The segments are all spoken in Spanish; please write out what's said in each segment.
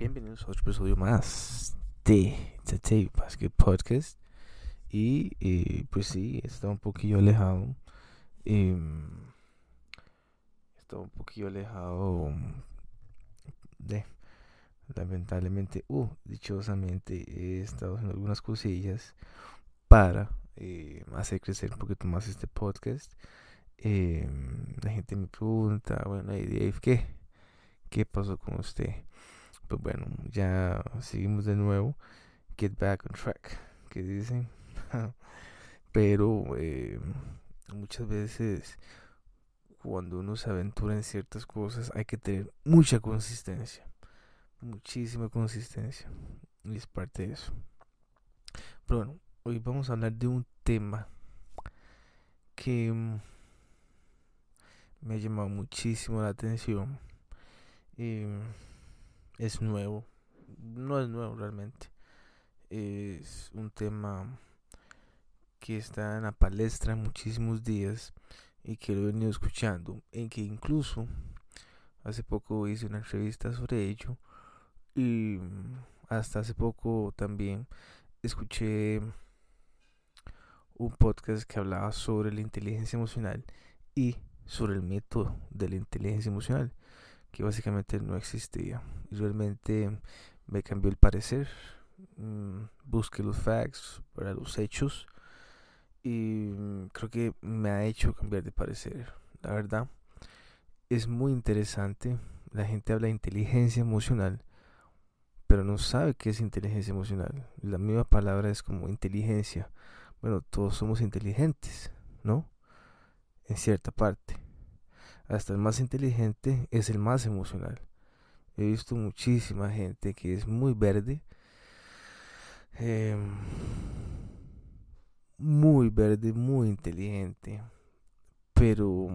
Bienvenidos a otro episodio más de The Tape Basket Podcast. Y eh, pues sí, está un poquillo alejado. Eh, está un poquillo alejado de. Lamentablemente, uh, dichosamente, he estado haciendo algunas cosillas para eh, hacer crecer un poquito más este podcast. Eh, la gente me pregunta, bueno, ¿y Dave qué? ¿Qué pasó con usted? Pues bueno, ya seguimos de nuevo. Get back on track, que dicen. Pero eh, muchas veces cuando uno se aventura en ciertas cosas hay que tener mucha consistencia. Muchísima consistencia. Y es parte de eso. Pero bueno, hoy vamos a hablar de un tema que mm, me ha llamado muchísimo la atención. Y es nuevo. No es nuevo realmente. Es un tema que está en la palestra muchísimos días y que lo he venido escuchando. En que incluso hace poco hice una entrevista sobre ello. Y hasta hace poco también escuché un podcast que hablaba sobre la inteligencia emocional y sobre el método de la inteligencia emocional, que básicamente no existía. Y realmente me cambió el parecer. Mm, busqué los facts, para los hechos, y mm, creo que me ha hecho cambiar de parecer. La verdad, es muy interesante. La gente habla de inteligencia emocional, pero no sabe qué es inteligencia emocional. La misma palabra es como inteligencia. Bueno, todos somos inteligentes, ¿no? en cierta parte. Hasta el más inteligente es el más emocional. He visto muchísima gente que es muy verde. Em, muy verde, muy inteligente. Pero,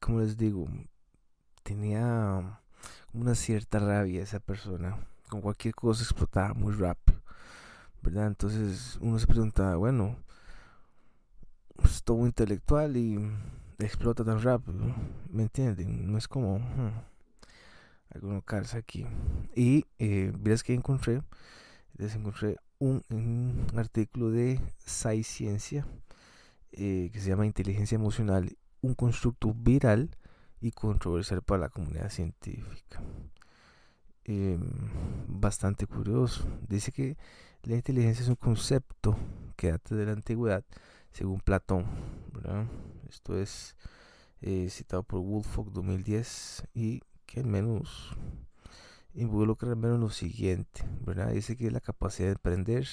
como les digo, tenía una cierta rabia esa persona. Con cualquier cosa explotaba muy rápido. ¿Verdad? Entonces uno se preguntaba, bueno, pues, todo intelectual y explota tan rápido. ¿Me entienden? No es como hmm, alguno calza aquí. Y eh, que encontré, les encontré un, artículo de Sci Ciencia eh, que se llama Inteligencia Emocional, un constructo viral y controversial para la comunidad científica. Em, bastante curioso. Dice que la inteligencia es un concepto que data de la antigüedad según Platón. Esto es eh, citado por Woolfolk 2010 y que al menos involucra al menos lo siguiente. Dice que la capacidad de aprender,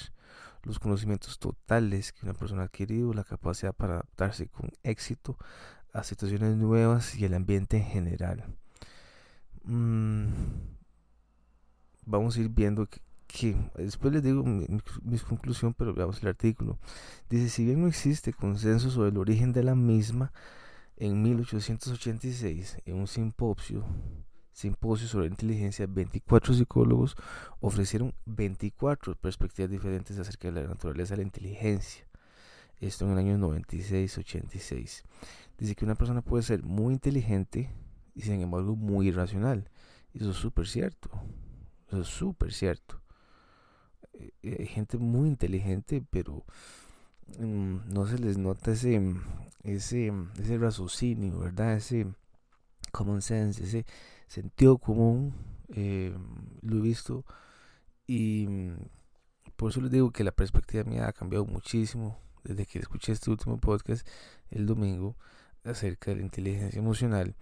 los conocimientos totales que una persona ha adquirido, la capacidad para adaptarse con éxito a situaciones nuevas y el ambiente en general. Mm, vamos a ir viendo que que después les digo mi, conclusión, pero veamos el artículo. Dice, si bien no existe consenso sobre el origen de la misma, en 1886, en un simposio, simposio sobre inteligencia, 24 psicólogos ofrecieron 24 perspectivas diferentes acerca de la naturaleza de la inteligencia. Esto en el año 96-86. Dice que una persona puede ser muy inteligente y sin embargo muy irracional. Eso es súper cierto. Eso es súper cierto. Eh, eh, hay gente muy inteligente, pero mm, no se les nota ese, ese, ese raciocinio, ¿verdad? Ese common sense, ese sentido común. Eh, lo he visto y mm, por eso les digo que la perspectiva mía ha cambiado muchísimo desde que escuché este último podcast el domingo acerca de la inteligencia emocional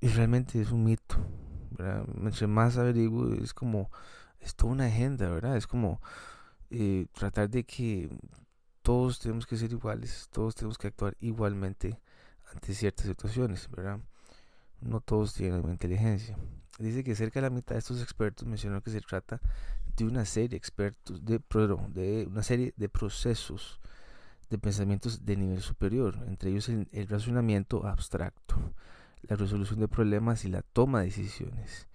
y realmente es un mito. ¿verdad? Mientras más averiguo es como es toda una agenda, ¿verdad? Es como eh, tratar de que todos tenemos que ser iguales, todos tenemos que actuar igualmente ante ciertas situaciones, ¿verdad? No todos tienen inteligencia. Dice que cerca de la mitad de estos expertos mencionaron que se trata de una serie de expertos, de, de una serie de procesos de pensamientos de nivel superior, entre ellos el, el razonamiento abstracto, la resolución de problemas y la toma de decisiones.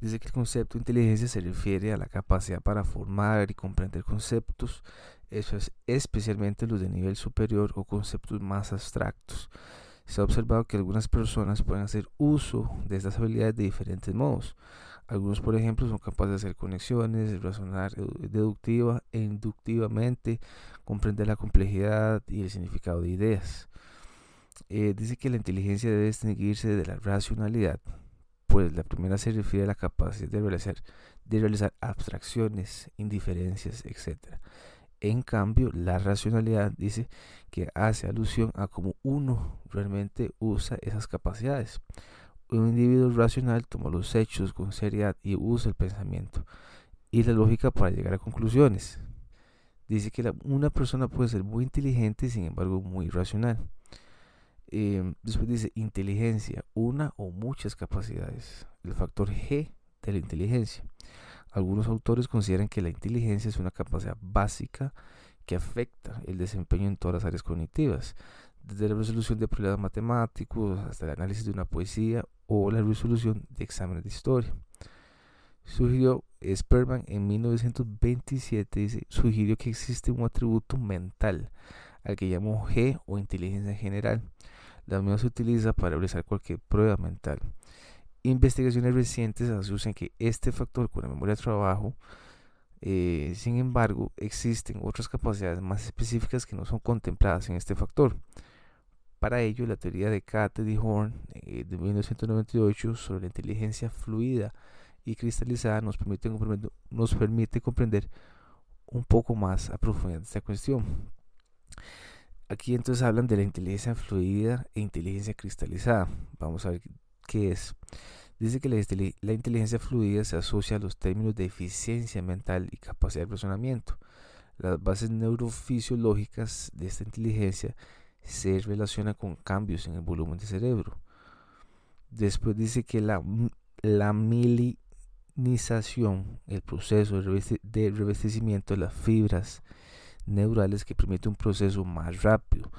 Dice que el concepto de inteligencia se refiere a la capacidad para formar y comprender conceptos, eso es especialmente los de nivel superior o conceptos más abstractos. se ha observado que algunas personas pueden hacer uso de estas habilidades de diferentes modos. Algunos, por ejemplo, son capaces de hacer conexiones, razonar deductiva e inductivamente, comprender la complejidad y el significado de ideas. Eh, dice que la inteligencia debe distinguirse de la racionalidad, pues la primera se refiere a la capacidad de realizar, de realizar abstracciones, indiferencias, etc. En cambio, la racionalidad dice que hace alusión a cómo uno realmente usa esas capacidades. Un individuo racional toma los hechos con seriedad y usa el pensamiento y la lógica para llegar a conclusiones. Dice que una persona puede ser muy inteligente y sin embargo muy racional. Em, después dice inteligencia, una o muchas capacidades. El factor G de la inteligencia. Algunos autores consideran que la inteligencia es una capacidad básica que afecta el desempeño en todas las áreas cognitivas, desde la resolución de problemas matemáticos hasta el análisis de una poesía o la resolución de exámenes de historia. Sugirió Sperman en 1927, dice, sugirió que existe un atributo mental al que llamó G o inteligencia general. La misma se utiliza para realizar cualquier prueba mental. Investigaciones recientes asocian que este factor con la memoria de trabajo, eh, sin embargo, existen otras capacidades más específicas que no son contempladas en este factor. Para ello, la teoría de Kate y Horn eh, de 1998 sobre la inteligencia fluida y cristalizada nos permite, nos permite comprender un poco más a profundidad esta cuestión. Aquí entonces hablan de la inteligencia fluida e inteligencia cristalizada. Vamos a ver qué es. Dice que la, inteligencia fluida se asocia a los términos de eficiencia mental y capacidad de razonamiento. Las bases neurofisiológicas de esta inteligencia se relacionan con cambios en el volumen del cerebro. Después dice que la, la milinización, el proceso de revestimiento de las fibras neurales que permite un proceso más rápido.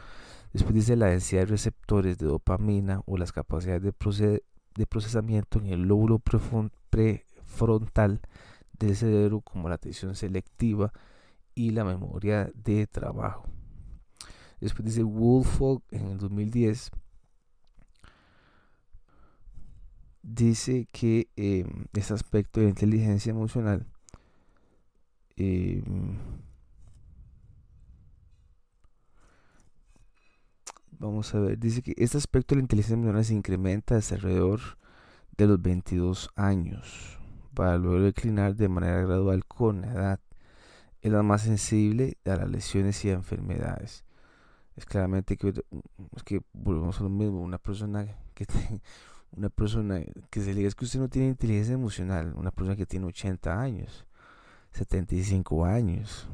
Después dice la densidad de receptores de dopamina o las capacidades de, procesamiento en el lóbulo prefrontal del cerebro como la atención selectiva y la memoria de trabajo. Después dice Woolfolk en el 2010 dice que eh, este aspecto de inteligencia emocional em, Vamos a ver, dice que este aspecto de la inteligencia emocional se incrementa desde alrededor de los 22 años, para luego declinar de manera gradual con la edad. Es la más sensible a las lesiones y a enfermedades. Es claramente que, es que volvemos a lo mismo, una persona que una persona que se diga es que usted no tiene inteligencia emocional, una persona que tiene 80 años, 75 años,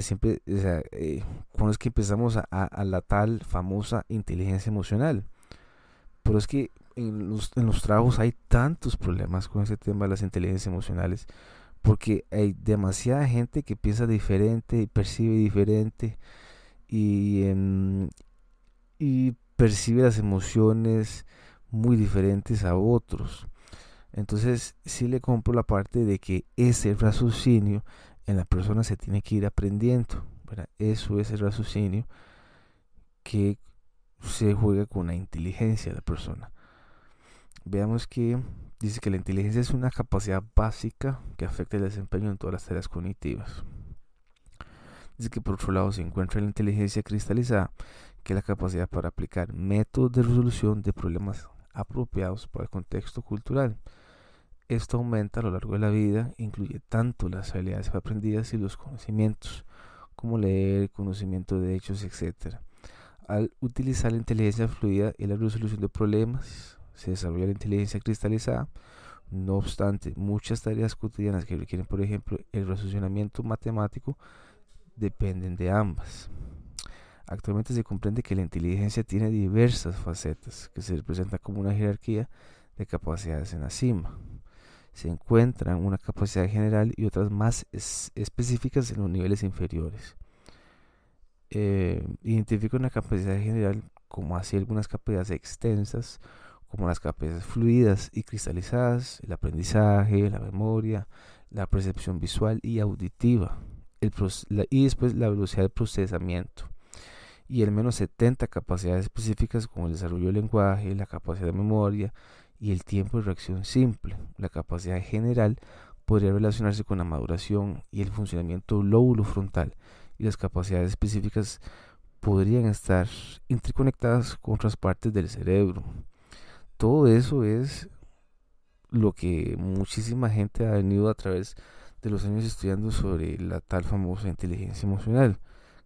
Siempre, eh, cuando es que empezamos a, la tal famosa inteligencia emocional. Pero es que en los, trabajos hay tantos problemas con ese tema de las inteligencias emocionales, porque hay demasiada gente que piensa diferente y percibe diferente y, y percibe las emociones muy diferentes a otros. Entonces, sí le compro la parte de que ese raciocinio en la persona se tiene que ir aprendiendo. Eso es el raciocinio que se juega con la inteligencia de la persona. Veamos que dice que la inteligencia es una capacidad básica que afecta el desempeño en todas las tareas cognitivas. Dice que por otro lado se encuentra la inteligencia cristalizada, que es la capacidad para aplicar métodos de resolución de problemas apropiados para el contexto cultural. Esto aumenta a lo largo de la vida, incluye tanto las habilidades aprendidas y los conocimientos, como leer, conocimiento de hechos, etc. Al utilizar la inteligencia fluida y la resolución de problemas, se desarrolla la inteligencia cristalizada. No obstante, muchas tareas cotidianas que requieren, por ejemplo, el razonamiento matemático, dependen de ambas. Actualmente se comprende que la inteligencia tiene diversas facetas, que se representa como una jerarquía de capacidades en la cima se encuentran una capacidad general y otras más específicas en los niveles inferiores. Eh, identifica una capacidad general como así algunas capacidades extensas, como las capacidades fluidas y cristalizadas, el aprendizaje, la memoria, la percepción visual y auditiva, y después la velocidad de procesamiento. y al menos 70 capacidades específicas como el desarrollo del lenguaje, la capacidad de memoria y el tiempo de reacción simple. La capacidad general podría relacionarse con la maduración y el funcionamiento del lóbulo frontal y las capacidades específicas podrían estar interconectadas con otras partes del cerebro. Todo eso es lo que muchísima gente ha venido a través de los años estudiando sobre la tal famosa inteligencia emocional,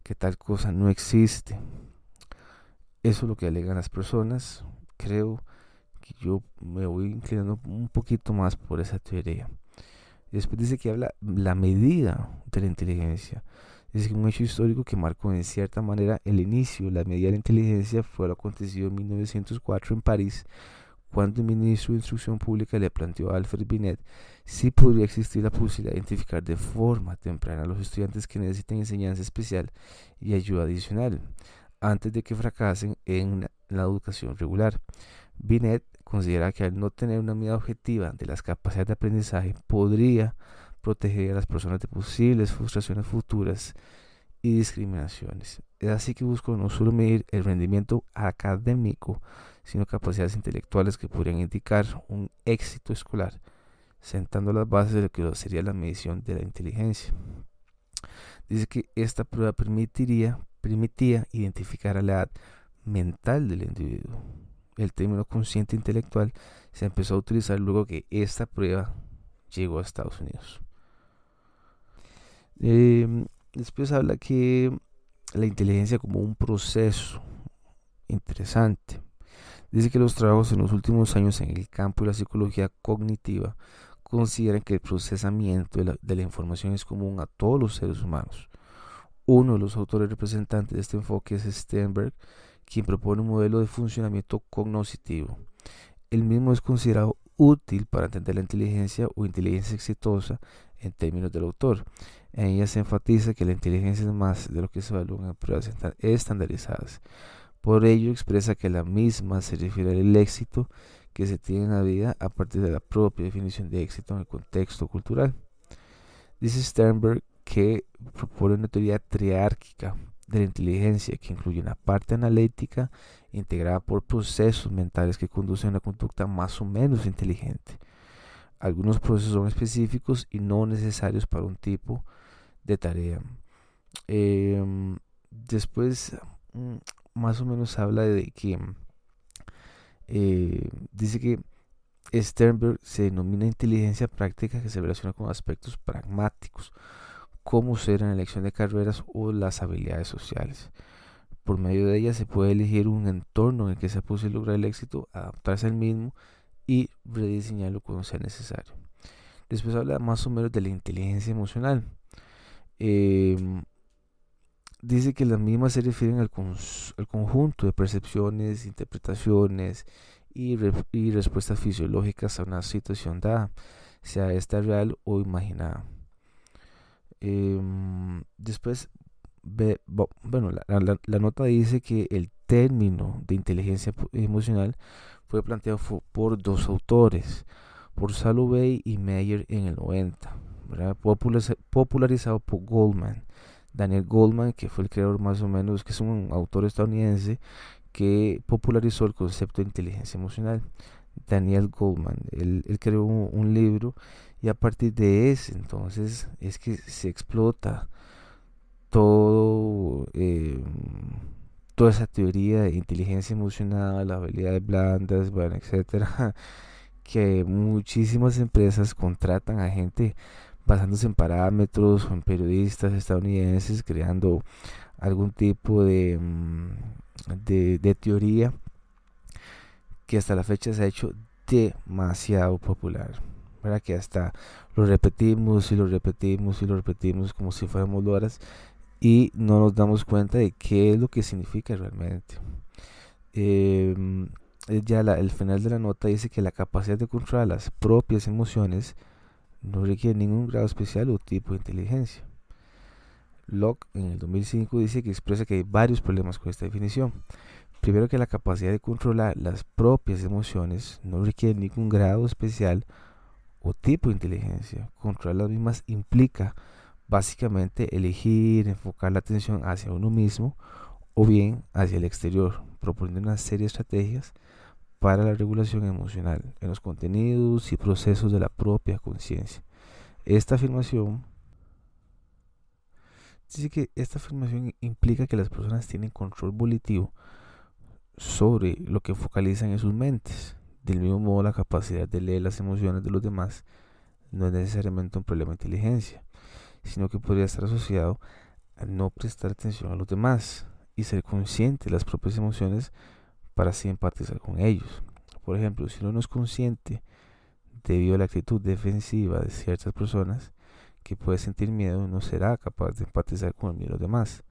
que tal cosa no existe. Eso es lo que alegan las personas. Creo que yo me voy inclinando un poquito más por esa teoría. Después dice que habla la medida de la inteligencia. Es un hecho histórico que marcó en cierta manera el inicio. La medida de la inteligencia fue lo acontecido en 1904 en París, cuando el ministro de Instrucción Pública le planteó a Alfred Binet si podría existir la posibilidad de identificar de forma temprana a los estudiantes que necesiten enseñanza especial y ayuda adicional, antes de que fracasen en la educación regular. Binet considera que al no tener una medida objetiva de las capacidades de aprendizaje podría proteger a las personas de posibles frustraciones futuras y discriminaciones. Es así que busco no solo medir el rendimiento académico, sino capacidades intelectuales que podrían indicar un éxito escolar, sentando las bases de lo que sería la medición de la inteligencia. Dice que esta prueba permitiría, permitía identificar a la edad mental del individuo. El término consciente intelectual se empezó a utilizar luego que esta prueba llegó a Estados Unidos. Em, después habla que la inteligencia como un proceso interesante. Dice que los trabajos en los últimos años en el campo de la psicología cognitiva consideran que el procesamiento de la, de la información es común a todos los seres humanos. Uno de los autores representantes de este enfoque es Sternberg, quien propone un modelo de funcionamiento cognoscitivo. El mismo es considerado útil para entender la inteligencia o inteligencia exitosa en términos del autor. En ella se enfatiza que la inteligencia es más de lo que se evalúa en pruebas estandarizadas. Por ello expresa que la misma se refiere al éxito que se tiene en la vida a partir de la propia definición de éxito en el contexto cultural. Dice Sternberg que propone una teoría triárquica de la inteligencia que incluye una parte analítica integrada por procesos mentales que conducen a una conducta más o menos inteligente. Algunos procesos son específicos y no necesarios para un tipo de tarea. Em, después, mm, más o menos habla de que eh, dice que Sternberg se denomina inteligencia práctica que se relaciona con aspectos pragmáticos, como ser en la elección de carreras o las habilidades sociales. Por medio de ella se puede elegir un entorno en el que sea posible lograr el éxito, adaptarse al mismo y rediseñarlo cuando sea necesario. Después habla más o menos de la inteligencia emocional. Em, dice que las mismas se refieren al, conjunto de percepciones, interpretaciones y, respuestas fisiológicas a una situación dada, sea esta real o imaginada. Em, después bueno, la, nota dice que el término de inteligencia emocional fue planteado por dos autores, por Salovey y Meyer en el 90, popularizado por Goldman. Daniel Goldman, que fue el creador más o menos, que es un autor estadounidense que popularizó el concepto de inteligencia emocional. Daniel Goldman, él, creó un libro y a partir de ese entonces es que se explota todo, eh, toda esa teoría de inteligencia emocional, habilidades blandas, bueno, etcétera, que muchísimas empresas contratan a gente basándose en parámetros o en periodistas estadounidenses creando algún tipo mm, de, de teoría que hasta la fecha se ha hecho demasiado popular. Para que hasta lo repetimos y lo repetimos y lo repetimos como si fuéramos loras y no nos damos cuenta de qué es lo que significa realmente. Em, ya el final de la nota dice que la capacidad de controlar las propias emociones no requiere ningún grado especial o tipo de inteligencia. Locke en el 2005 dice que expresa que hay varios problemas con esta definición. Primero que la capacidad de controlar las propias emociones no requiere ningún grado especial o tipo de inteligencia. Controlar las mismas implica básicamente elegir, enfocar la atención hacia uno mismo o bien hacia el exterior, proponiendo una serie de estrategias para la regulación emocional en los contenidos y procesos de la propia conciencia. Esta afirmación dice que esta afirmación implica que las personas tienen control volitivo sobre lo que focalizan en sus mentes. Del mismo modo, la capacidad de leer las emociones de los demás no es necesariamente un problema de inteligencia, sino que podría estar asociado a no prestar atención a los demás y ser consciente de las propias emociones para así empatizar con ellos. Por ejemplo, si uno no es consciente debido a la actitud defensiva de ciertas personas que puede sentir miedo, no será capaz de empatizar con el miedo de los demás.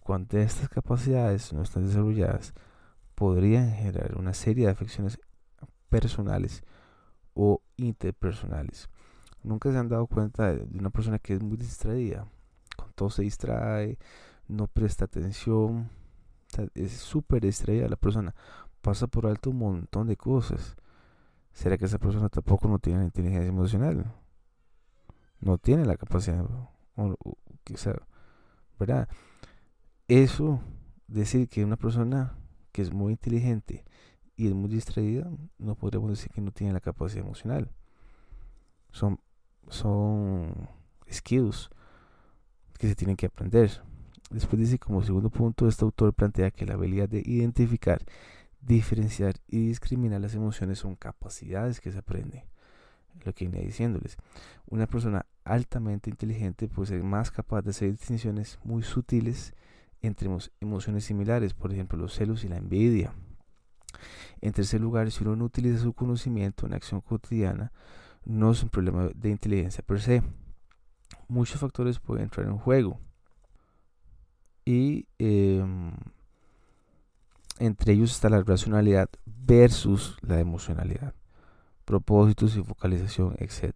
Cuando estas capacidades no están desarrolladas, podrían generar una serie de afecciones personales o interpersonales. Nunca se han dado cuenta de una persona que es muy distraída, con todo se distrae, no presta atención, es súper distraída la persona, pasa por alto un montón de cosas. ¿Será que esa persona tampoco no tiene inteligencia emocional? No tiene la capacidad, o, ¿verdad? Eso, decir que una persona que es muy inteligente y es muy distraída, no podríamos decir que no tiene la capacidad emocional. Son, son skills que se tienen que aprender. Después dice como segundo punto, este autor plantea que la habilidad de identificar, diferenciar y discriminar las emociones son capacidades que se aprenden. Lo que viene diciéndoles. Una persona altamente inteligente puede ser más capaz de hacer distinciones muy sutiles entre emociones similares, por ejemplo los celos y la envidia. En tercer lugar, si uno no utiliza su conocimiento en acción cotidiana, no es un problema de inteligencia per se. Muchos factores pueden entrar en juego y em, entre ellos está la racionalidad versus la emocionalidad, propósitos y focalización, etc.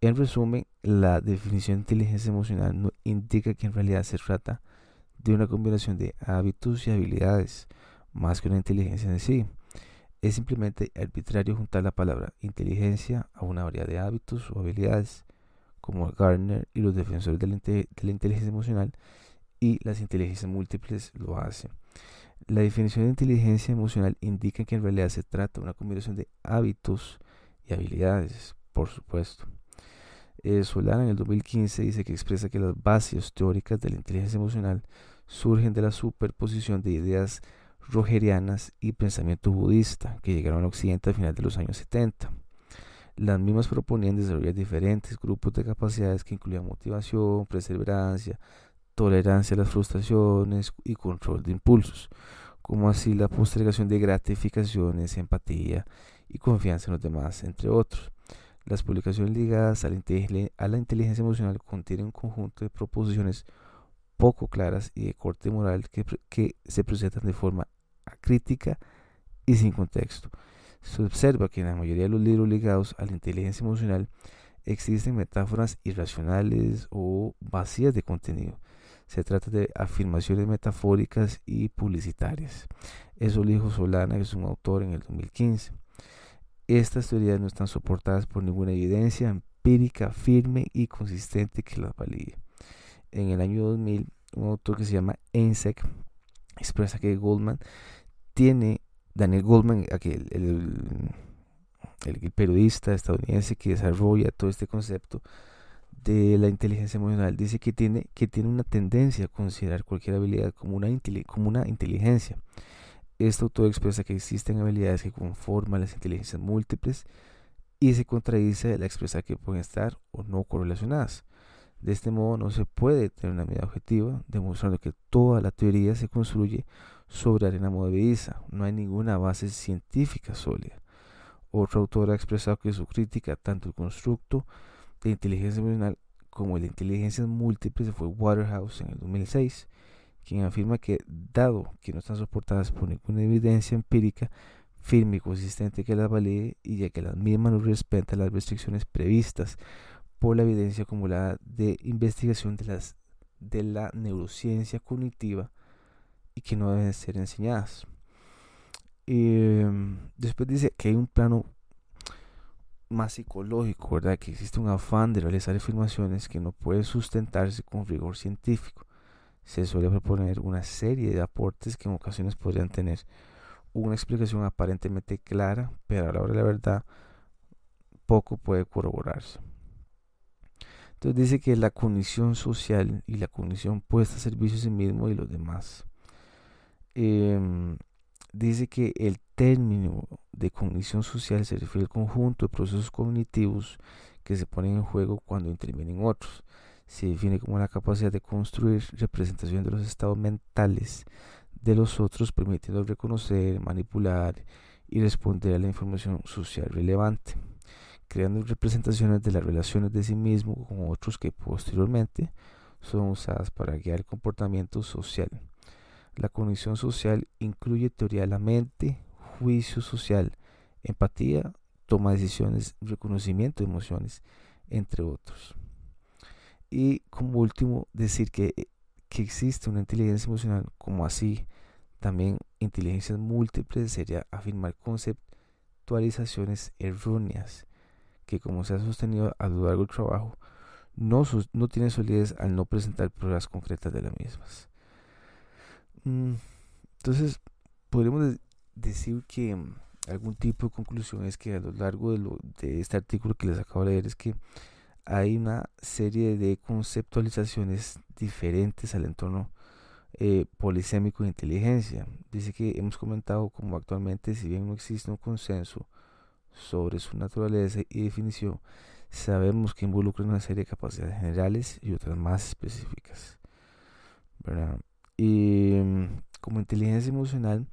En resumen, la definición de inteligencia emocional no indica que en realidad se trata de una combinación de hábitos y habilidades, más que una inteligencia en sí. Es simplemente arbitrario juntar la palabra inteligencia a una variedad de hábitos o habilidades, como Gardner y los defensores de la inteligencia emocional y las inteligencias múltiples lo hacen. La definición de inteligencia emocional indica que en realidad se trata de una combinación de hábitos y habilidades, por supuesto. Eh, Solana en el 2015 dice que expresa que las bases teóricas de la inteligencia emocional surgen de la superposición de ideas rogerianas y pensamiento budista que llegaron al occidente a final de los años 70. Las mismas proponían desarrollar diferentes grupos de capacidades que incluían motivación, perseverancia, tolerancia a las frustraciones y control de impulsos, como así la postergación de gratificaciones, empatía y confianza en los demás, entre otros. Las publicaciones ligadas a la, inteligencia emocional contienen un conjunto de proposiciones poco claras y de corte moral que, se presentan de forma acrítica y sin contexto. Se observa que en la mayoría de los libros ligados a la inteligencia emocional existen metáforas irracionales o vacías de contenido se trata de afirmaciones metafóricas y publicitarias. Eso lo dijo Solana, que es un autor en el 2015. Estas teorías no están soportadas por ninguna evidencia empírica firme y consistente que las valide. En el año 2000, un autor que se llama Einsek expresa que Goldman tiene, Daniel Goldman, aquel, el, periodista estadounidense que desarrolla todo este concepto, de la inteligencia emocional dice que tiene, que tiene una tendencia a considerar cualquier habilidad como una, inteligencia. Este autor expresa que existen habilidades que conforman las inteligencias múltiples y se contradice la expresa que pueden estar o no correlacionadas. De este modo no se puede tener una medida objetiva, demostrando que toda la teoría se construye sobre arena movediza. No hay ninguna base científica sólida. Otro autor ha expresado que su crítica tanto el constructo de inteligencia emocional como de inteligencias múltiples fue Waterhouse en el 2006, quien afirma que, dado que no están soportadas por ninguna evidencia empírica firme y consistente que las valide, y ya que las mismas no respetan las restricciones previstas por la evidencia acumulada de investigación de, las, de la neurociencia cognitiva y que no deben ser enseñadas. Em, después dice que hay un plano más psicológico, ¿verdad? Que existe un afán de realizar afirmaciones que no pueden sustentarse con rigor científico, se suele proponer una serie de aportes que en ocasiones podrían tener una explicación aparentemente clara, pero a la hora de la verdad poco puede corroborarse. Entonces dice que la cognición social y la cognición puesta a servicio de sí mismo y los demás. Em, dice que el término de cognición social se refiere al conjunto de procesos cognitivos que se ponen en juego cuando intervienen otros. Se define como la capacidad de construir representación de los estados mentales de los otros, permitiendo reconocer, manipular y responder a la información social relevante, creando representaciones de las relaciones de sí mismo con otros que posteriormente son usadas para guiar el comportamiento social. La cognición social incluye teoría de la mente, juicio social, empatía, toma de decisiones, reconocimiento de emociones, entre otros. Y como último, decir que que existe una inteligencia emocional como así, también inteligencias múltiples sería afirmar conceptualizaciones erróneas que como se ha sostenido a lo largo del trabajo, no, no tiene solidez al no presentar pruebas concretas de las mismas. Mm, entonces, podríamos decir que mm, algún tipo de conclusión es que a lo largo de, lo, de este artículo que les acabo de leer es que hay una serie de conceptualizaciones diferentes al entorno eh, polisémico de inteligencia. Dice que hemos comentado como actualmente, si bien no existe un consenso sobre su naturaleza y definición, sabemos que involucra una serie de capacidades generales y otras más específicas. Y mm, como inteligencia emocional,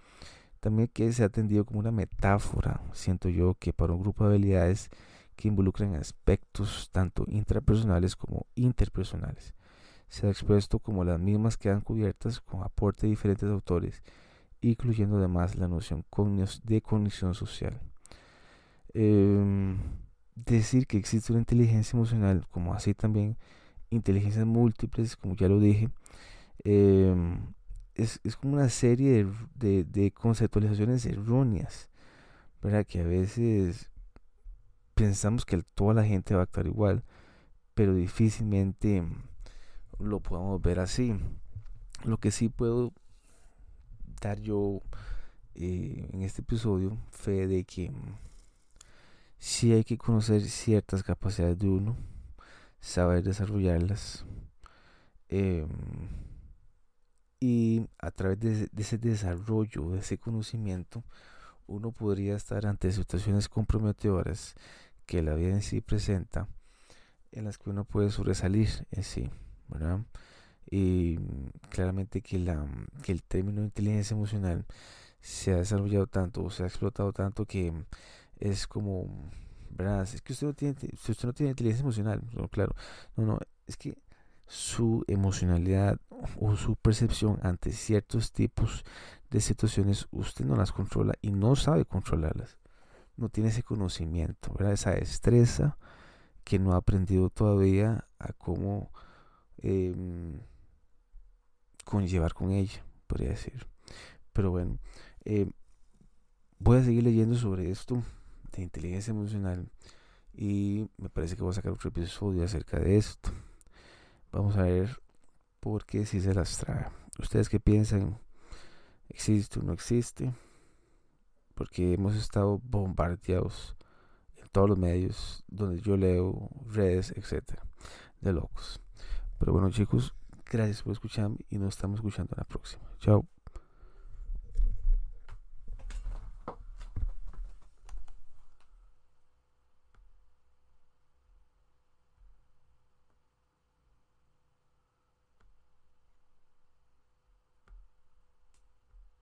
también que se ha atendido como una metáfora, siento yo, que para un grupo de habilidades que involucran aspectos tanto intrapersonales como interpersonales. Se ha expuesto como las mismas quedan cubiertas con aporte de diferentes autores, incluyendo además la noción de cognición social. Em, decir que existe una inteligencia emocional, como así también inteligencias múltiples, como ya lo dije, em, es, como una serie de, de conceptualizaciones erróneas, ¿verdad? que a veces pensamos que toda la gente va a actuar igual, pero difícilmente lo podemos ver así. Lo que sí puedo dar yo eh, en este episodio fe de que sí hay que conocer ciertas capacidades de uno, saber desarrollarlas. Em, y a través de, ese desarrollo, de ese conocimiento, uno podría estar ante situaciones comprometedoras que la vida en sí presenta, en las que uno puede sobresalir en sí. Y claramente que, la, que el término inteligencia emocional se ha desarrollado tanto o se ha explotado tanto que es como, ¿verdad? Es que usted no tiene, si usted no tiene inteligencia emocional, claro, no, no, es que su emocionalidad o su percepción ante ciertos tipos de situaciones usted no las controla y no sabe controlarlas no tiene ese conocimiento, ¿verdad? esa destreza que no ha aprendido todavía a cómo em, conllevar con ella, podría decir. Pero bueno, em, voy a seguir leyendo sobre esto de inteligencia emocional y me parece que voy a sacar otro episodio acerca de esto. Vamos a ver por qué si se las trae. ¿Ustedes qué piensan? ¿Existe o no existe? porque hemos estado bombardeados en todos los medios donde yo leo, redes, etcétera, de locos. Pero bueno, chicos, gracias por escucharme y nos estamos escuchando en la próxima. Chao.